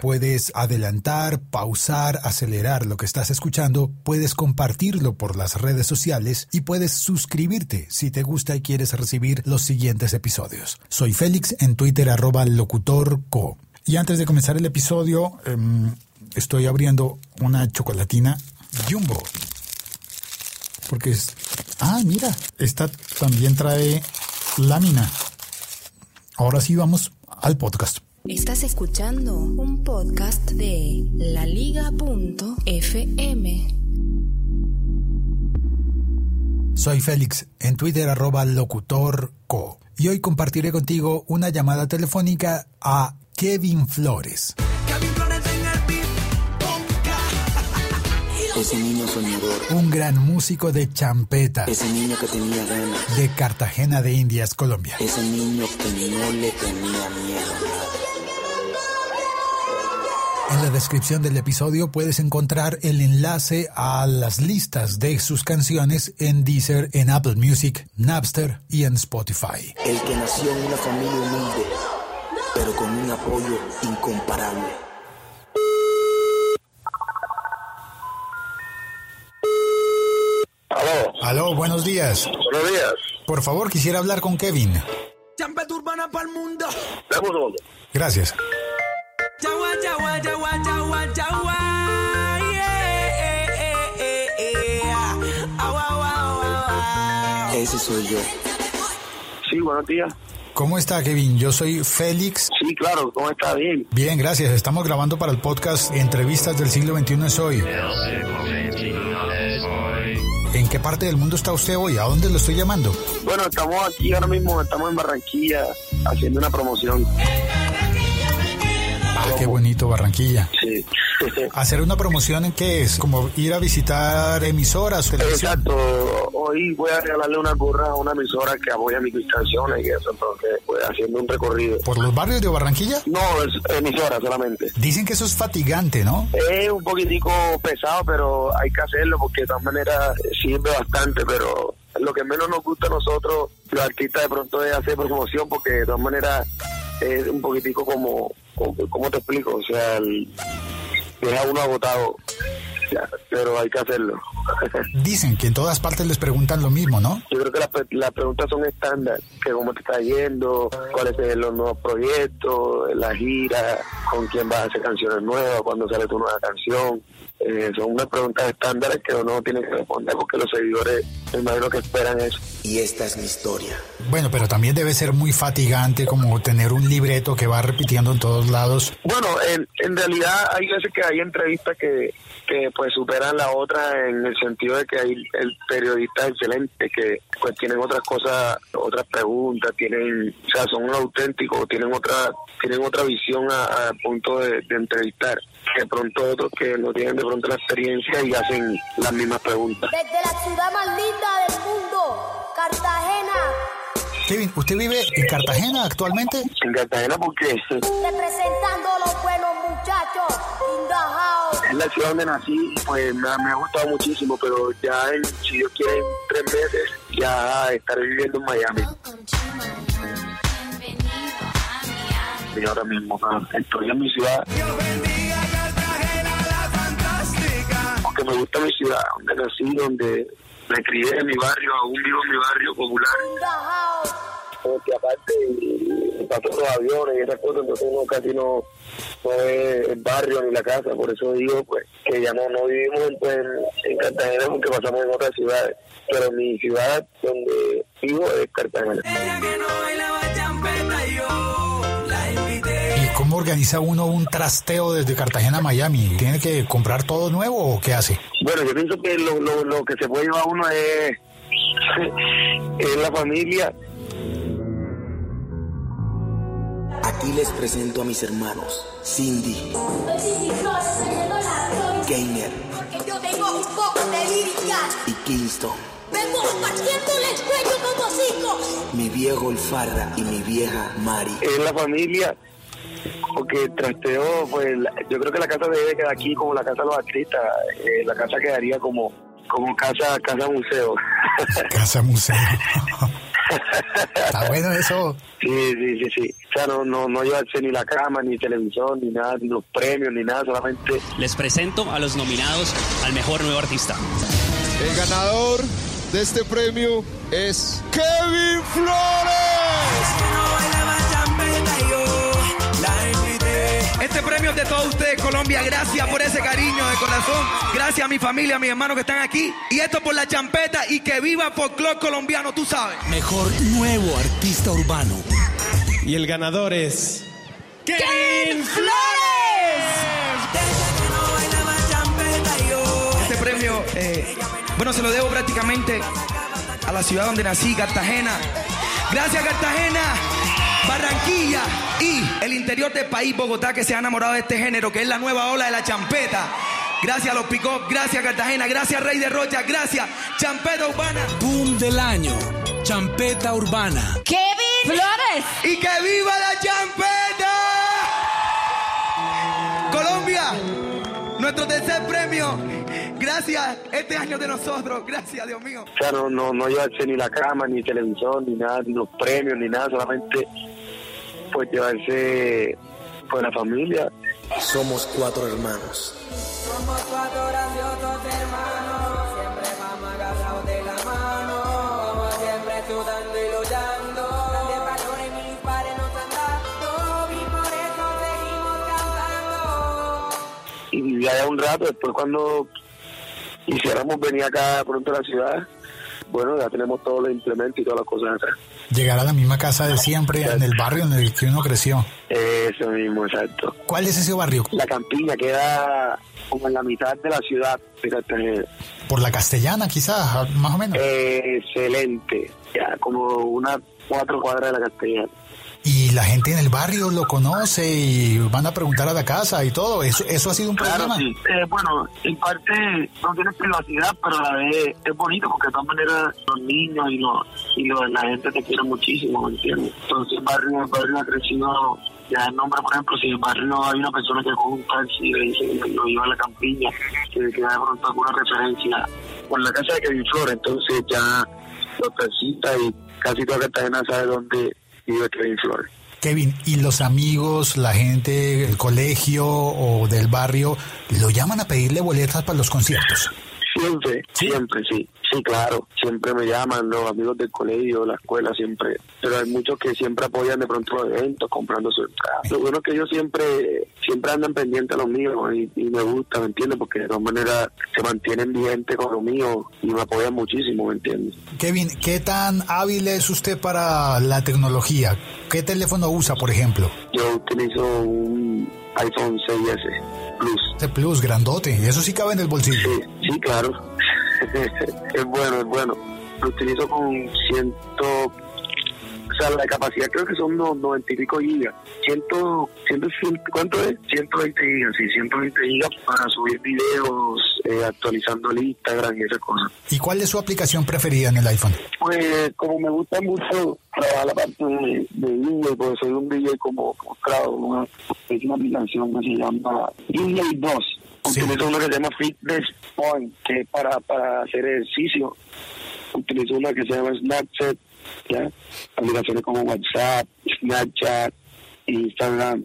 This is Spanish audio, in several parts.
Puedes adelantar, pausar, acelerar lo que estás escuchando, puedes compartirlo por las redes sociales y puedes suscribirte si te gusta y quieres recibir los siguientes episodios. Soy Félix en Twitter arroba locutorco. Y antes de comenzar el episodio, em, estoy abriendo una chocolatina Jumbo. Porque es... Ah, mira, esta también trae lámina. Ahora sí vamos al podcast. Estás escuchando un podcast de laliga.fm. Soy Félix, en Twitter arroba locutorco. Y hoy compartiré contigo una llamada telefónica a Kevin Flores. Ese niño soñador. Un gran músico de champeta. Ese niño que tenía ganas. De Cartagena de Indias, Colombia. Ese niño que no le tenía miedo. En la descripción del episodio puedes encontrar el enlace a las listas de sus canciones en Deezer, en Apple Music, Napster y en Spotify. El que nació en una familia humilde, pero con un apoyo incomparable. Aló. Aló, buenos días. Buenos días. Por favor, quisiera hablar con Kevin. Champeta urbana para el mundo. Dame un segundo. Gracias. Yawa, yawa, yawa, yawa. Ese soy yo. Sí, buenos días. ¿Cómo está Kevin? Yo soy Félix. Sí, claro, ¿cómo está? Bien. Bien, gracias. Estamos grabando para el podcast Entrevistas del siglo XXI es hoy. ¿En qué parte del mundo está usted hoy? ¿A dónde lo estoy llamando? Bueno, estamos aquí ahora mismo, estamos en Barranquilla haciendo una promoción. Ah, qué bonito, Barranquilla. Sí. ¿Hacer una promoción en qué es? ¿Como ir a visitar emisoras, televisión? Exacto. Hoy voy a regalarle una gorra a una emisora que apoya mis canciones y eso, entonces voy haciendo un recorrido. ¿Por los barrios de Barranquilla? No, es emisora solamente. Dicen que eso es fatigante, ¿no? Es un poquitico pesado, pero hay que hacerlo porque de todas maneras sirve bastante, pero lo que menos nos gusta a nosotros, los artistas de pronto es hacer promoción porque de todas maneras es un poquitico como ¿cómo te explico? O sea, el, deja uno agotado, ya, pero hay que hacerlo. Dicen que en todas partes les preguntan lo mismo, ¿no? Yo creo que las, pre- las preguntas son estándar, que cómo te está yendo, cuáles son los nuevos proyectos, la gira, con quién vas a hacer canciones nuevas, cuándo sale tu nueva canción. Eh, son unas preguntas estándares que uno tiene que responder porque los seguidores, me imagino que esperan eso. Y esta es mi historia. Bueno, pero también debe ser muy fatigante como tener un libreto que va repitiendo en todos lados. Bueno, en, en realidad hay veces que hay entrevistas que, que pues superan la otra en el sentido de que hay el periodista excelente que pues tienen otras cosas, otras preguntas, tienen, o sea, son auténticos, tienen otra, tienen otra visión a, a punto de, de entrevistar. De pronto otros que no tienen de pronto la experiencia y hacen las mismas preguntas. Desde la ciudad más linda del mundo, Cartagena, Kevin, ¿usted vive en Cartagena actualmente? En Cartagena porque representando a los buenos muchachos, in the house. Es la ciudad donde nací, pues me, ha- gustado muchísimo, pero ya en, si Dios quiere en tres meses ya estaré viviendo en Miami. Y ahora mismo estoy en mi ciudad porque me gusta mi ciudad, donde nací, donde me crié en mi barrio, aún vivo en mi barrio popular, Porque aparte eh, pasan los aviones y esas cosas, entonces uno casi no, no ve el barrio ni la casa, por eso digo pues que ya no, no vivimos en, pues, en Cartagena porque pasamos en otras ciudades, pero mi ciudad donde vivo es Cartagena. ¿Y cómo organiza uno un trasteo desde Cartagena a Miami? ¿Tiene que comprar todo nuevo o qué hace? Bueno, yo pienso que lo, lo, lo que se puede llevar uno es, es la familia. Aquí les presento a mis hermanos, Cindy, Gainer Porque yo tengo un poco de lírica. y Kingston, Vengo partiéndole el cuello como cinco. mi viejo El Farra y mi vieja Mari. Es la familia. Porque trasteo, pues yo creo que la casa debe quedar aquí como la casa de los artistas. Eh, la casa quedaría como como casa casa museo. Casa museo. Está bueno eso. sí, sí, sí, sí. Sea, no, no, no llevarse ni la cama, ni televisión, ni nada, ni los premios, ni nada, solamente Les presento a los nominados al mejor nuevo artista. El ganador de este premio es Kevin Flores. Este premio es de todos ustedes, Colombia. Gracias por ese cariño de corazón. Gracias a mi familia, a mis hermanos que están aquí. Y esto por la champeta y que viva folclor colombiano, tú sabes. Mejor nuevo artista urbano. Y el ganador es. ¡Kevin Flores! Este premio, eh, bueno, se lo debo prácticamente a la ciudad donde nací, Cartagena. Gracias, Cartagena. Barranquilla y el interior del país, Bogotá, que se ha enamorado de este género, que es la nueva ola de la champeta. Gracias a los pick gracias Cartagena, gracias Rey de Rocha, gracias Champeta Urbana. Boom del año. Champeta urbana. Kevin ¡Y que viva la champeta! Colombia, nuestro tercer premio. Gracias, este año de nosotros. Gracias, Dios mío. O sea, no, no, no llevarse ni la cama, ni televisión, ni nada, ni los premios, ni nada, solamente pues llevarse pues la familia. Somos cuatro hermanos. Somos cuatro grandiosos hermanos, siempre vamos agarrados de la mano, vamos siempre sudando un rato, después cuando hiciéramos venir acá pronto a la ciudad, bueno, ya tenemos todos los implementos y todas las cosas acá. Llegar a la misma casa de siempre, en el barrio en el que uno creció. Eso mismo, exacto. ¿Cuál es ese barrio? La campiña queda como en la mitad de la ciudad de Cartagena. Por la castellana, quizás, más o menos. Eh, excelente, ya como unas cuatro cuadras de la castellana. Y la gente en el barrio lo conoce y van a preguntar a la casa y todo. ¿Eso, eso ha sido un Claro, problema? sí. Eh, bueno, en parte no tiene privacidad, pero a la vez es bonito porque de todas maneras los niños y, los, y los, la gente te quiere muchísimo, ¿me entiendes? Entonces el barrio, el barrio ha crecido, ya el nombre, por ejemplo, si en el barrio hay una persona que coge un taxi y le dice que lo lleva a la campiña, que que da de pronto alguna referencia con la casa de Kevin Flores, entonces ya los taxistas y casi toda Cartagena sabe dónde Kevin Flores. Kevin, ¿y los amigos, la gente, el colegio o del barrio, lo llaman a pedirle boletas para los conciertos? Siempre, siempre, sí. Sí, claro. Siempre me llaman los amigos del colegio, la escuela, siempre. Pero hay muchos que siempre apoyan de pronto los eventos, comprando su entrada. Lo bueno es que ellos siempre siempre andan pendientes a los míos y, y me gusta, ¿me entiendes? Porque de todas maneras se mantienen vigentes con lo mío y me apoyan muchísimo, ¿me entiendes? Kevin, ¿qué tan hábil es usted para la tecnología? ¿Qué teléfono usa, por ejemplo? Yo utilizo un iPhone 6S Plus. Ese Plus, grandote. Eso sí cabe en el bolsillo. Sí, sí, claro. es bueno, es bueno. Lo utilizo con ciento... O sea, la capacidad creo que son unos 90 y pico gigas. Ciento, ciento, cien- ¿Cuánto es? 120 gigas, sí, 120 gigas para subir videos, eh, actualizando el Instagram y esas cosas. ¿Y cuál es su aplicación preferida en el iPhone? Pues como me gusta mucho trabajar la parte de, de DJ, porque soy un DJ como, como claro, una, es una aplicación que se llama DJ 2. Utilizo una que se llama Fitness Point, que es para, para hacer ejercicio. Utilizo una que se llama Snapchat, ¿ya? Aplicaciones como WhatsApp, Snapchat, Instagram,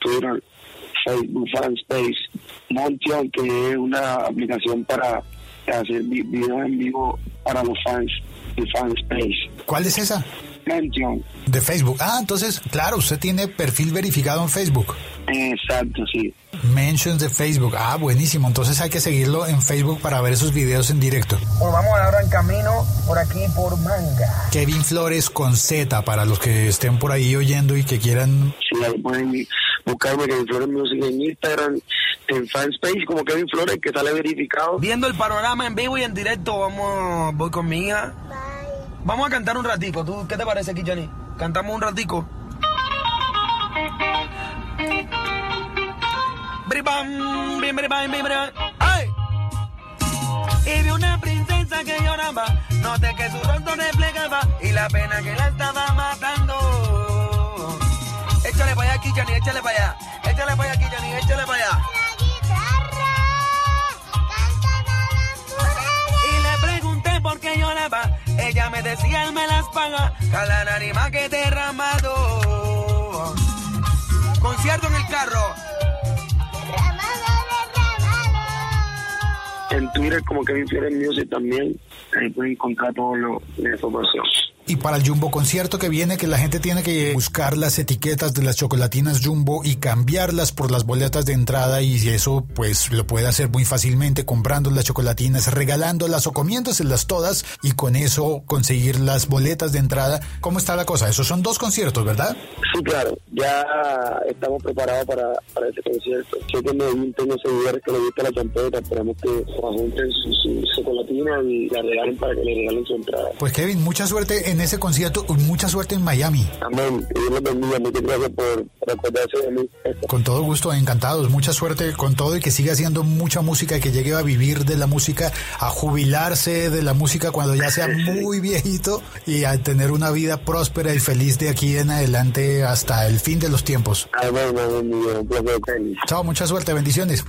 Twitter, Facebook, Fanspace, Montion, que es una aplicación para hacer vi- videos en vivo para los fans de Fanspace. ¿Cuál es esa? Montion. De Facebook. Ah, entonces, claro, usted tiene perfil verificado en Facebook. Exacto, sí. Mentions de Facebook. Ah, buenísimo. Entonces hay que seguirlo en Facebook para ver esos videos en directo. Pues vamos ahora en camino por aquí por Manga. Kevin Flores con Z para los que estén por ahí oyendo y que quieran. Sí, ahí pueden buscarme Kevin Flores Music en Instagram, en Fanspace como Kevin Flores, que sale verificado. Viendo el panorama en vivo y en directo, vamos, voy con mi hija. Vamos a cantar un ratico. ¿Tú qué te parece, Kichani? Cantamos un ratico. Bribam, bim, bribam, bim, bribam. ¡Ay! Y vi una princesa que lloraba, noté que su rostro reflejaba y la pena que la estaba matando. Échale para allá, Kichani, échale para allá. Échale para allá, Kichani, échale para allá. Ella me decía, él me las paga. Cada lágrima que derramado. Concierto en el carro. En Twitter como Kevin Fieres Music también. Ahí pueden encontrar todo lo de información. Y para el Jumbo concierto que viene, que la gente tiene que buscar las etiquetas de las chocolatinas Jumbo y cambiarlas por las boletas de entrada y eso pues lo puede hacer muy fácilmente comprando las chocolatinas, regalándolas o comiéndoselas todas y con eso conseguir las boletas de entrada. ¿Cómo está la cosa? Esos son dos conciertos, ¿verdad? Sí, claro, ya estamos preparados para, para ese concierto. Sé que Medellín tengo seguidores que le gusta la champeta, esperamos que junten su, su chocolatina y la regalen para que le regalen su entrada. Pues Kevin, mucha suerte en ese concierto, mucha suerte en Miami. Amén. Y Dios los bendiga. Muchas gracias por recordarse de mí. Con todo gusto, encantados. Mucha suerte con todo y que siga haciendo mucha música y que llegue a vivir de la música, a jubilarse de la música cuando ya sea muy viejito y a tener una vida próspera y feliz de aquí en adelante hasta el fin de los tiempos. Amén, amén. Chao, mucha suerte, bendiciones.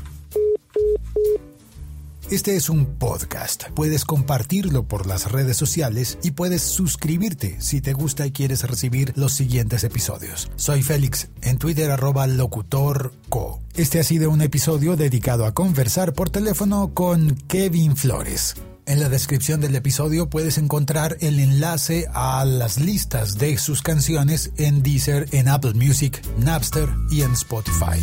Este es un podcast. Puedes compartirlo por las redes sociales y puedes suscribirte si te gusta y quieres recibir los siguientes episodios. Soy Félix, en Twitter arroba locutorco. Este ha sido un episodio dedicado a conversar por teléfono con Kevin Flores. En la descripción del episodio puedes encontrar el enlace a las listas de sus canciones en Deezer, en Apple Music, Napster y en Spotify.